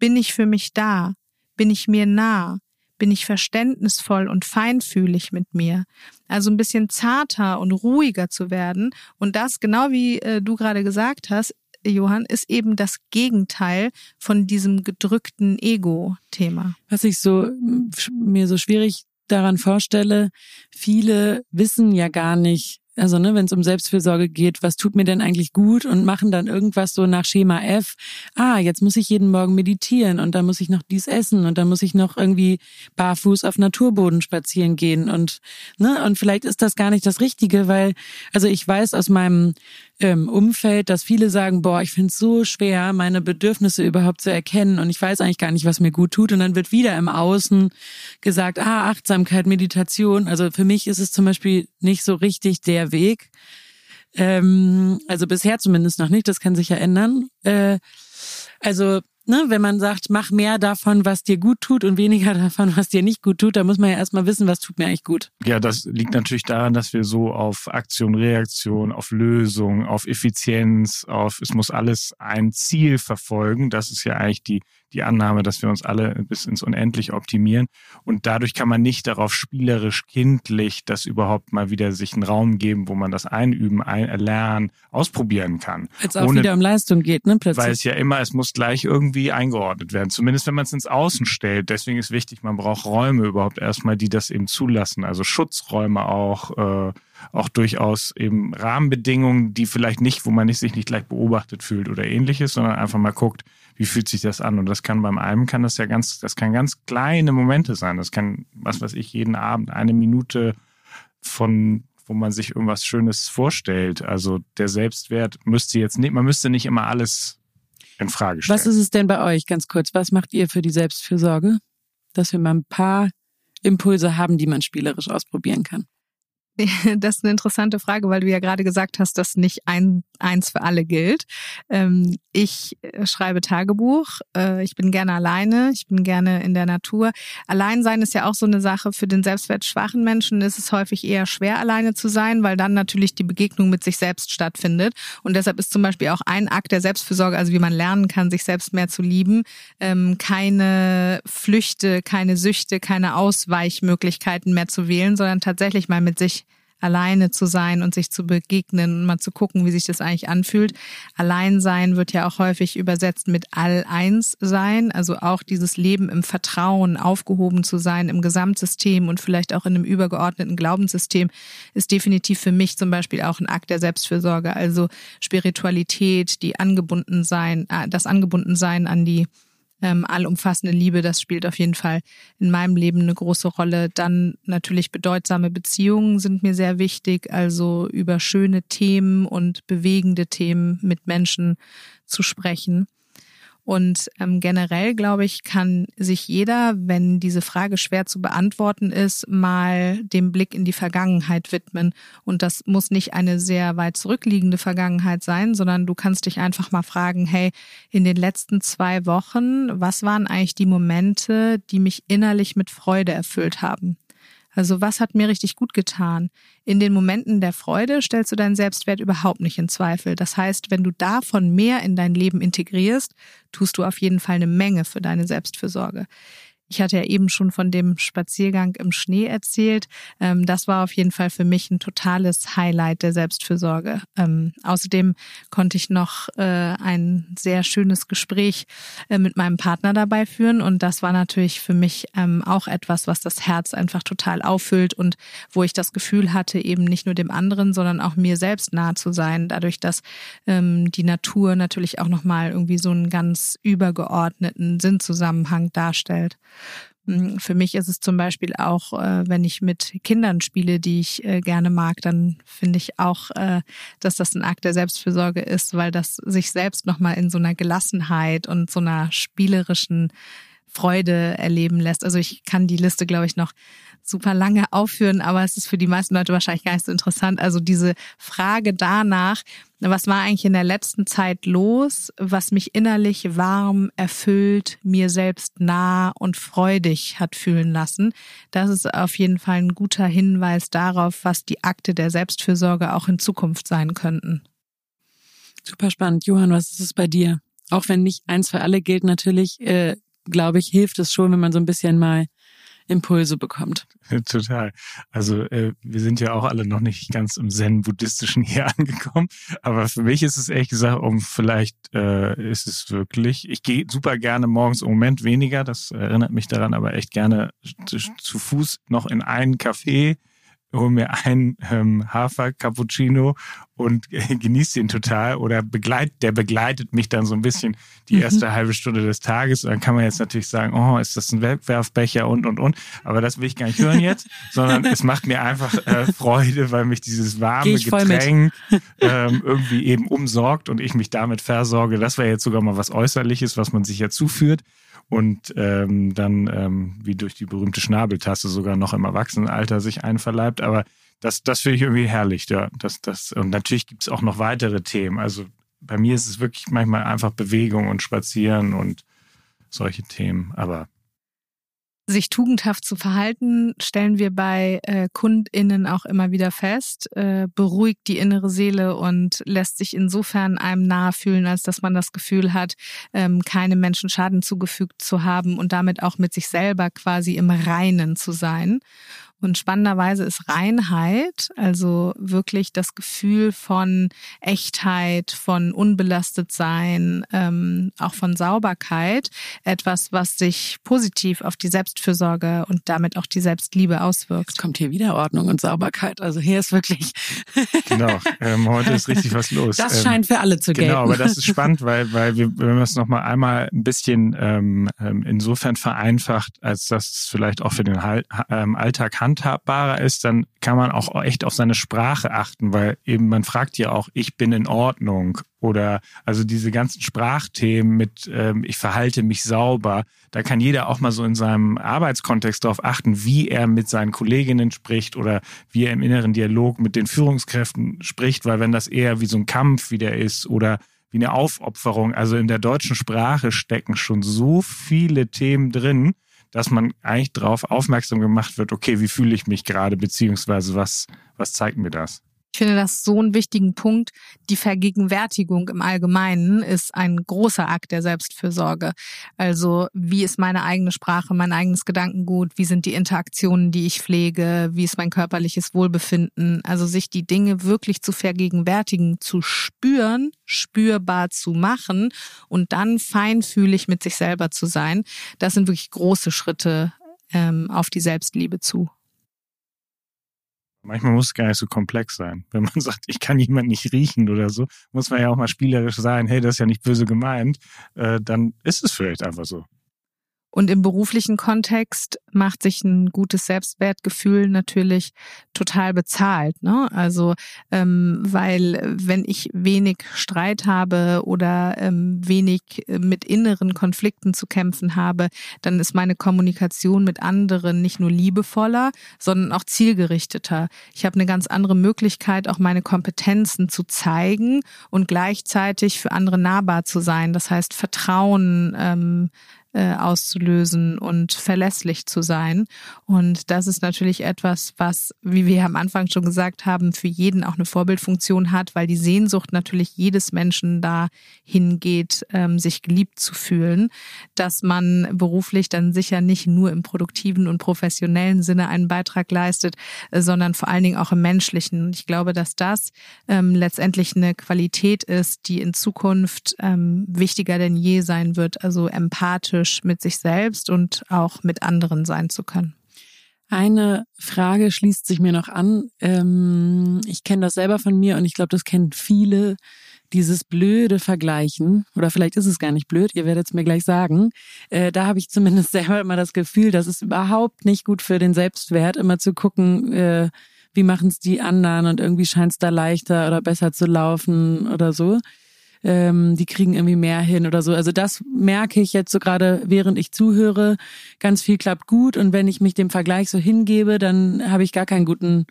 Bin ich für mich da? Bin ich mir nah? Bin ich verständnisvoll und feinfühlig mit mir. Also ein bisschen zarter und ruhiger zu werden. Und das, genau wie äh, du gerade gesagt hast, Johann, ist eben das Gegenteil von diesem gedrückten Ego-Thema. Was ich so mir so schwierig daran vorstelle, viele wissen ja gar nicht, also ne, wenn es um Selbstfürsorge geht, was tut mir denn eigentlich gut und machen dann irgendwas so nach Schema F. Ah, jetzt muss ich jeden Morgen meditieren und dann muss ich noch dies essen und dann muss ich noch irgendwie barfuß auf Naturboden spazieren gehen und ne und vielleicht ist das gar nicht das Richtige, weil also ich weiß aus meinem ähm, Umfeld, dass viele sagen, boah, ich finde es so schwer, meine Bedürfnisse überhaupt zu erkennen und ich weiß eigentlich gar nicht, was mir gut tut. Und dann wird wieder im Außen gesagt, ah, Achtsamkeit, Meditation. Also für mich ist es zum Beispiel nicht so richtig der Weg. Ähm, also bisher zumindest noch nicht, das kann sich ja ändern. Äh, also ne, wenn man sagt, mach mehr davon, was dir gut tut und weniger [LAUGHS] davon, was dir nicht gut tut, da muss man ja erstmal wissen, was tut mir eigentlich gut. Ja, das liegt natürlich daran, dass wir so auf Aktion, Reaktion, auf Lösung, auf Effizienz, auf es muss alles ein Ziel verfolgen. Das ist ja eigentlich die die Annahme, dass wir uns alle bis ins Unendliche optimieren. Und dadurch kann man nicht darauf spielerisch, kindlich das überhaupt mal wieder sich einen Raum geben, wo man das einüben, ein, erlernen, ausprobieren kann. Jetzt auch Ohne, wieder um Leistung geht, ne? Plötzlich. Weil es ja immer, es muss gleich irgendwie eingeordnet werden. Zumindest wenn man es ins Außen stellt. Deswegen ist wichtig, man braucht Räume überhaupt erstmal, die das eben zulassen. Also Schutzräume auch, äh, auch durchaus eben Rahmenbedingungen, die vielleicht nicht, wo man sich nicht gleich beobachtet fühlt oder ähnliches, sondern einfach mal guckt, wie fühlt sich das an? Und das kann beim einem kann das ja ganz, das kann ganz kleine Momente sein. Das kann, was weiß ich, jeden Abend eine Minute von, wo man sich irgendwas Schönes vorstellt. Also der Selbstwert müsste jetzt nicht, man müsste nicht immer alles in Frage stellen. Was ist es denn bei euch, ganz kurz? Was macht ihr für die Selbstfürsorge? Dass wir mal ein paar Impulse haben, die man spielerisch ausprobieren kann. [LAUGHS] Das ist eine interessante Frage, weil du ja gerade gesagt hast, dass nicht ein, eins für alle gilt. Ähm, ich äh, schreibe Tagebuch. Äh, ich bin gerne alleine. Ich bin gerne in der Natur. Alleinsein ist ja auch so eine Sache. Für den selbstwertschwachen Menschen ist es häufig eher schwer, alleine zu sein, weil dann natürlich die Begegnung mit sich selbst stattfindet. Und deshalb ist zum Beispiel auch ein Akt der Selbstfürsorge, also wie man lernen kann, sich selbst mehr zu lieben, ähm, keine Flüchte, keine Süchte, keine Ausweichmöglichkeiten mehr zu wählen, sondern tatsächlich mal mit sich alleine zu sein und sich zu begegnen und mal zu gucken, wie sich das eigentlich anfühlt. Alleinsein wird ja auch häufig übersetzt mit All-Eins sein, also auch dieses Leben im Vertrauen, aufgehoben zu sein im Gesamtsystem und vielleicht auch in einem übergeordneten Glaubenssystem, ist definitiv für mich zum Beispiel auch ein Akt der Selbstfürsorge. Also Spiritualität, die angebunden sein, äh, das angebunden sein an die ähm, allumfassende Liebe, das spielt auf jeden Fall in meinem Leben eine große Rolle. Dann natürlich bedeutsame Beziehungen sind mir sehr wichtig, also über schöne Themen und bewegende Themen mit Menschen zu sprechen. Und ähm, generell, glaube ich, kann sich jeder, wenn diese Frage schwer zu beantworten ist, mal dem Blick in die Vergangenheit widmen. Und das muss nicht eine sehr weit zurückliegende Vergangenheit sein, sondern du kannst dich einfach mal fragen, hey, in den letzten zwei Wochen, was waren eigentlich die Momente, die mich innerlich mit Freude erfüllt haben? Also was hat mir richtig gut getan? In den Momenten der Freude stellst du deinen Selbstwert überhaupt nicht in Zweifel. Das heißt, wenn du davon mehr in dein Leben integrierst, tust du auf jeden Fall eine Menge für deine Selbstfürsorge. Ich hatte ja eben schon von dem Spaziergang im Schnee erzählt. Ähm, das war auf jeden Fall für mich ein totales Highlight der Selbstfürsorge. Ähm, außerdem konnte ich noch äh, ein sehr schönes Gespräch äh, mit meinem Partner dabei führen und das war natürlich für mich ähm, auch etwas, was das Herz einfach total auffüllt und wo ich das Gefühl hatte, eben nicht nur dem anderen, sondern auch mir selbst nahe zu sein, dadurch, dass die Natur natürlich auch nochmal irgendwie so einen ganz übergeordneten Sinnzusammenhang darstellt. Hm, für mich ist es zum Beispiel auch, äh, wenn ich mit Kindern spiele, die ich äh, gerne mag, dann finde ich auch, äh, dass das ein Akt der Selbstfürsorge ist, weil das sich selbst nochmal in so einer Gelassenheit und so einer spielerischen Freude erleben lässt. Also ich kann die Liste, glaube ich, noch super lange aufführen, aber es ist für die meisten Leute wahrscheinlich gar nicht so interessant. Also diese Frage danach, was war eigentlich in der letzten Zeit los, was mich innerlich warm, erfüllt, mir selbst nah und freudig hat fühlen lassen. Das ist auf jeden Fall ein guter Hinweis darauf, was die Akte der Selbstfürsorge auch in Zukunft sein könnten. Super spannend. Johann, was ist es bei dir? Auch wenn nicht eins für alle gilt, natürlich, äh, glaube ich, hilft es schon, wenn man so ein bisschen mal Impulse bekommt. [LAUGHS] Total. Also äh, wir sind ja auch alle noch nicht ganz im Zen-Buddhistischen [LAUGHS] hier angekommen. Aber für mich ist es ehrlich gesagt, um vielleicht äh, ist es wirklich, ich gehe super gerne morgens im Moment weniger, das erinnert mich daran, aber echt gerne zu, zu Fuß noch in einen Café hole mir einen ähm, Hafer Cappuccino und äh, genieße den total oder begleit, der begleitet mich dann so ein bisschen die mhm. erste mhm. halbe Stunde des Tages. Und dann kann man jetzt natürlich sagen, oh, ist das ein Wegwerfbecher und und und. Aber das will ich gar nicht hören jetzt, [LAUGHS] sondern es macht mir einfach äh, Freude, weil mich dieses warme Getränk ähm, irgendwie eben umsorgt und ich mich damit versorge. Das wäre jetzt sogar mal was Äußerliches, was man sich ja zuführt und ähm, dann ähm, wie durch die berühmte Schnabeltasse sogar noch im Erwachsenenalter sich einverleibt. Aber das, das finde ich irgendwie herrlich. Ja. Das, das, und natürlich gibt es auch noch weitere Themen. Also bei mir ist es wirklich manchmal einfach Bewegung und Spazieren und solche Themen. Aber sich tugendhaft zu verhalten, stellen wir bei äh, KundInnen auch immer wieder fest, äh, beruhigt die innere Seele und lässt sich insofern einem nahe fühlen, als dass man das Gefühl hat, ähm, keinem Menschen Schaden zugefügt zu haben und damit auch mit sich selber quasi im Reinen zu sein. Und spannenderweise ist Reinheit, also wirklich das Gefühl von Echtheit, von unbelastet sein, ähm, auch von Sauberkeit, etwas, was sich positiv auf die Selbstfürsorge und damit auch die Selbstliebe auswirkt. Jetzt kommt hier wieder Ordnung und Sauberkeit. Also hier ist wirklich. [LAUGHS] genau, ähm, heute ist richtig was los. Das ähm, scheint für alle zu gelten. Genau, aber das ist [LAUGHS] spannend, weil, weil wir, wenn wir es nochmal einmal ein bisschen ähm, ähm, insofern vereinfacht, als dass es vielleicht auch für den ähm, Alltag handelt handhabbarer ist, dann kann man auch echt auf seine Sprache achten, weil eben man fragt ja auch, ich bin in Ordnung. Oder also diese ganzen Sprachthemen mit ähm, ich verhalte mich sauber, da kann jeder auch mal so in seinem Arbeitskontext darauf achten, wie er mit seinen Kolleginnen spricht oder wie er im inneren Dialog mit den Führungskräften spricht, weil wenn das eher wie so ein Kampf wieder ist oder wie eine Aufopferung, also in der deutschen Sprache stecken schon so viele Themen drin, dass man eigentlich darauf aufmerksam gemacht wird, okay, wie fühle ich mich gerade, beziehungsweise was, was zeigt mir das? Ich finde das so einen wichtigen Punkt. Die Vergegenwärtigung im Allgemeinen ist ein großer Akt der Selbstfürsorge. Also wie ist meine eigene Sprache, mein eigenes Gedankengut, wie sind die Interaktionen, die ich pflege, wie ist mein körperliches Wohlbefinden. Also sich die Dinge wirklich zu vergegenwärtigen, zu spüren, spürbar zu machen und dann feinfühlig mit sich selber zu sein. Das sind wirklich große Schritte ähm, auf die Selbstliebe zu. Manchmal muss es gar nicht so komplex sein. Wenn man [LAUGHS] sagt, ich kann jemanden nicht riechen oder so, muss man ja auch mal spielerisch sein, hey, das ist ja nicht böse gemeint, äh, dann ist es vielleicht einfach so. Und im beruflichen Kontext macht sich ein gutes Selbstwertgefühl natürlich total bezahlt. Ne? Also ähm, weil wenn ich wenig Streit habe oder ähm, wenig äh, mit inneren Konflikten zu kämpfen habe, dann ist meine Kommunikation mit anderen nicht nur liebevoller, sondern auch zielgerichteter. Ich habe eine ganz andere Möglichkeit, auch meine Kompetenzen zu zeigen und gleichzeitig für andere nahbar zu sein. Das heißt Vertrauen. Ähm, äh, auszulösen und verlässlich zu sein. Und das ist natürlich etwas, was, wie wir am Anfang schon gesagt haben, für jeden auch eine Vorbildfunktion hat, weil die Sehnsucht natürlich jedes Menschen da hingeht, ähm, sich geliebt zu fühlen, dass man beruflich dann sicher nicht nur im produktiven und professionellen Sinne einen Beitrag leistet, äh, sondern vor allen Dingen auch im menschlichen. Und ich glaube, dass das ähm, letztendlich eine Qualität ist, die in Zukunft ähm, wichtiger denn je sein wird, also empathisch authentisch mit sich selbst und auch mit anderen sein zu können. Eine Frage schließt sich mir noch an. Ähm, ich kenne das selber von mir und ich glaube, das kennen viele. Dieses blöde Vergleichen, oder vielleicht ist es gar nicht blöd, ihr werdet es mir gleich sagen. Äh, da habe ich zumindest [LAUGHS] selber immer das Gefühl, dass es überhaupt nicht gut für den Selbstwert, immer zu gucken, äh, wie machen es die anderen und irgendwie scheint es da leichter oder besser zu laufen oder so. Ähm, die kriegen irgendwie mehr hin oder so. Also das merke ich jetzt so gerade, während ich zuhöre. Ganz viel klappt gut und wenn ich mich dem Vergleich so hingebe, dann habe ich gar keinen guten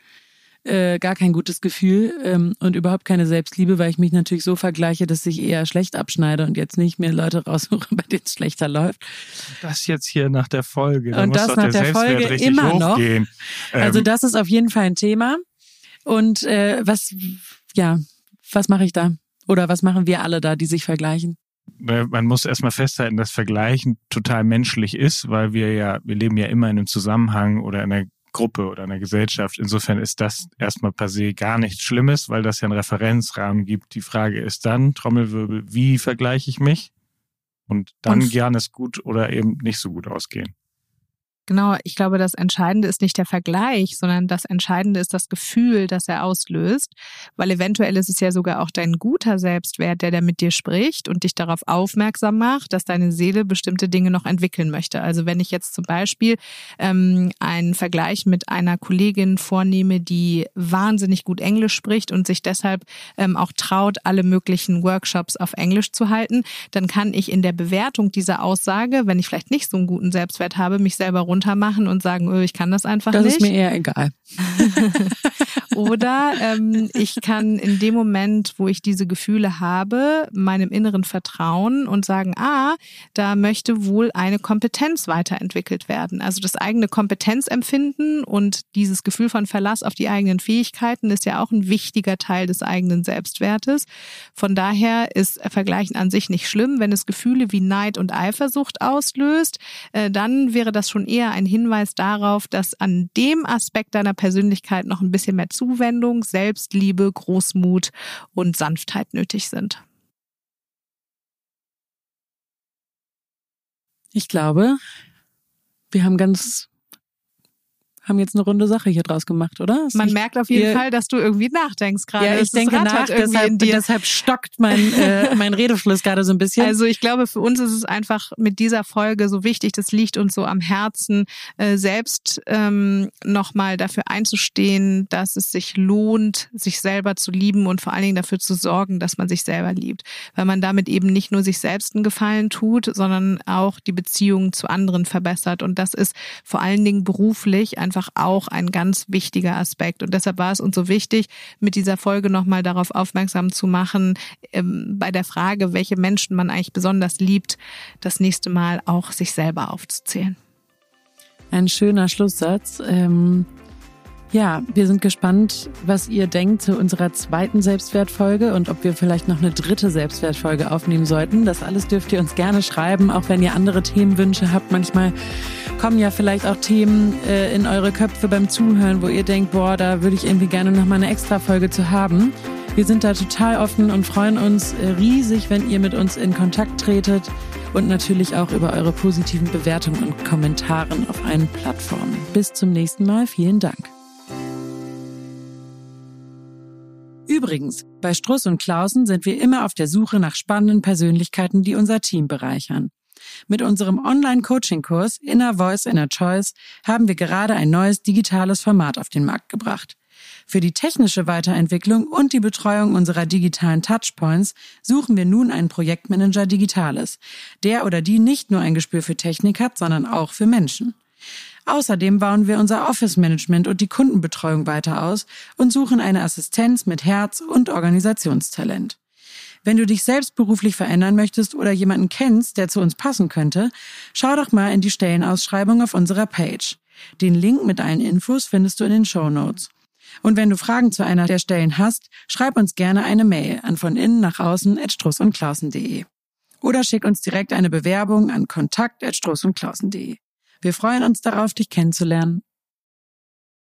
äh, gar kein gutes Gefühl ähm, und überhaupt keine Selbstliebe, weil ich mich natürlich so vergleiche, dass ich eher schlecht abschneide und jetzt nicht mehr Leute raussuche, [LAUGHS] bei denen es schlechter läuft. Das jetzt hier nach der Folge. Da und das nach der, der Folge immer noch. Also ähm, das ist auf jeden Fall ein Thema. Und äh, was, ja, was mache ich da? Oder was machen wir alle da, die sich vergleichen? man muss erstmal festhalten, dass Vergleichen total menschlich ist, weil wir ja, wir leben ja immer in einem Zusammenhang oder in einer Gruppe oder einer Gesellschaft. Insofern ist das erstmal per se gar nichts Schlimmes, weil das ja einen Referenzrahmen gibt. Die Frage ist dann, Trommelwirbel, wie vergleiche ich mich? Und dann Und kann es gut oder eben nicht so gut ausgehen. Genau, ich glaube, das Entscheidende ist nicht der Vergleich, sondern das Entscheidende ist das Gefühl, das er auslöst, weil eventuell ist es ja sogar auch dein guter Selbstwert, der da mit dir spricht und dich darauf aufmerksam macht, dass deine Seele bestimmte Dinge noch entwickeln möchte. Also wenn ich jetzt zum Beispiel ähm, einen Vergleich mit einer Kollegin vornehme, die wahnsinnig gut Englisch spricht und sich deshalb ähm, auch traut, alle möglichen Workshops auf Englisch zu halten, dann kann ich in der Bewertung dieser Aussage, wenn ich vielleicht nicht so einen guten Selbstwert habe, mich selber runter runtermachen und sagen, oh, ich kann das einfach das nicht. Das ist mir eher egal. [LAUGHS] Oder ähm, ich kann in dem Moment, wo ich diese Gefühle habe, meinem Inneren vertrauen und sagen, ah, da möchte wohl eine Kompetenz weiterentwickelt werden. Also das eigene Kompetenzempfinden und dieses Gefühl von Verlass auf die eigenen Fähigkeiten ist ja auch ein wichtiger Teil des eigenen Selbstwertes. Von daher ist Vergleichen an sich nicht schlimm. Wenn es Gefühle wie Neid und Eifersucht auslöst, äh, dann wäre das schon eher ein Hinweis darauf, dass an dem Aspekt deiner Persönlichkeit noch ein bisschen mehr Zuwendung, Selbstliebe, Großmut und Sanftheit nötig sind. Ich glaube, wir haben ganz haben jetzt eine runde Sache hier draus gemacht, oder? Ist Man merkt auf jeden Fall, dass du irgendwie nachdenkst gerade. Ja, ich denke nach, deshalb, deshalb stockt mein, äh, [LAUGHS] mein Redefluss gerade so ein bisschen. Also ich glaube, für uns ist es einfach mit dieser Folge so wichtig, das liegt uns so am Herzen, äh, selbst ähm, nochmal dafür einzustehen, dass es sich lohnt, sich selber zu lieben und vor allen Dingen dafür zu sorgen, dass man sich selber liebt. Weil man damit eben nicht nur sich selbst einen Gefallen tut, sondern auch die Beziehungen zu anderen verbessert. Und das ist vor allen Dingen beruflich einfach einfach auch ein ganz wichtiger Aspekt. Und deshalb war es uns so wichtig, mit dieser Folge nochmal darauf aufmerksam zu machen, ähm, bei der Frage, welche Menschen man eigentlich besonders liebt, das nächste Mal auch sich selber aufzuzählen. Ein schöner Schlusssatz. Ähm ja, wir sind gespannt, was ihr denkt zu unserer zweiten Selbstwertfolge und ob wir vielleicht noch eine dritte Selbstwertfolge aufnehmen sollten. Das alles dürft ihr uns gerne schreiben, auch wenn ihr andere Themenwünsche habt. Manchmal kommen ja vielleicht auch Themen äh, in eure Köpfe beim Zuhören, wo ihr denkt, boah, da würde ich irgendwie gerne noch mal eine extra Folge zu haben. Wir sind da total offen und freuen uns äh, riesig, wenn ihr mit uns in Kontakt tretet und natürlich auch über eure positiven Bewertungen und Kommentaren auf allen Plattformen. Bis zum nächsten Mal. Vielen Dank. Übrigens, bei Struss und Klausen sind wir immer auf der Suche nach spannenden Persönlichkeiten, die unser Team bereichern. Mit unserem Online-Coaching-Kurs Inner Voice, Inner Choice haben wir gerade ein neues digitales Format auf den Markt gebracht. Für die technische Weiterentwicklung und die Betreuung unserer digitalen Touchpoints suchen wir nun einen Projektmanager Digitales, der oder die nicht nur ein Gespür für Technik hat, sondern auch für Menschen. Außerdem bauen wir unser Office-Management und die Kundenbetreuung weiter aus und suchen eine Assistenz mit Herz und Organisationstalent. Wenn du dich selbst beruflich verändern möchtest oder jemanden kennst, der zu uns passen könnte, schau doch mal in die Stellenausschreibung auf unserer Page. Den Link mit allen Infos findest du in den Show Notes. Und wenn du Fragen zu einer der Stellen hast, schreib uns gerne eine Mail an von innen nach außen at strussundklausen.de. Oder schick uns direkt eine Bewerbung an kontakt at strussundklausen.de. Wir freuen uns darauf, dich kennenzulernen.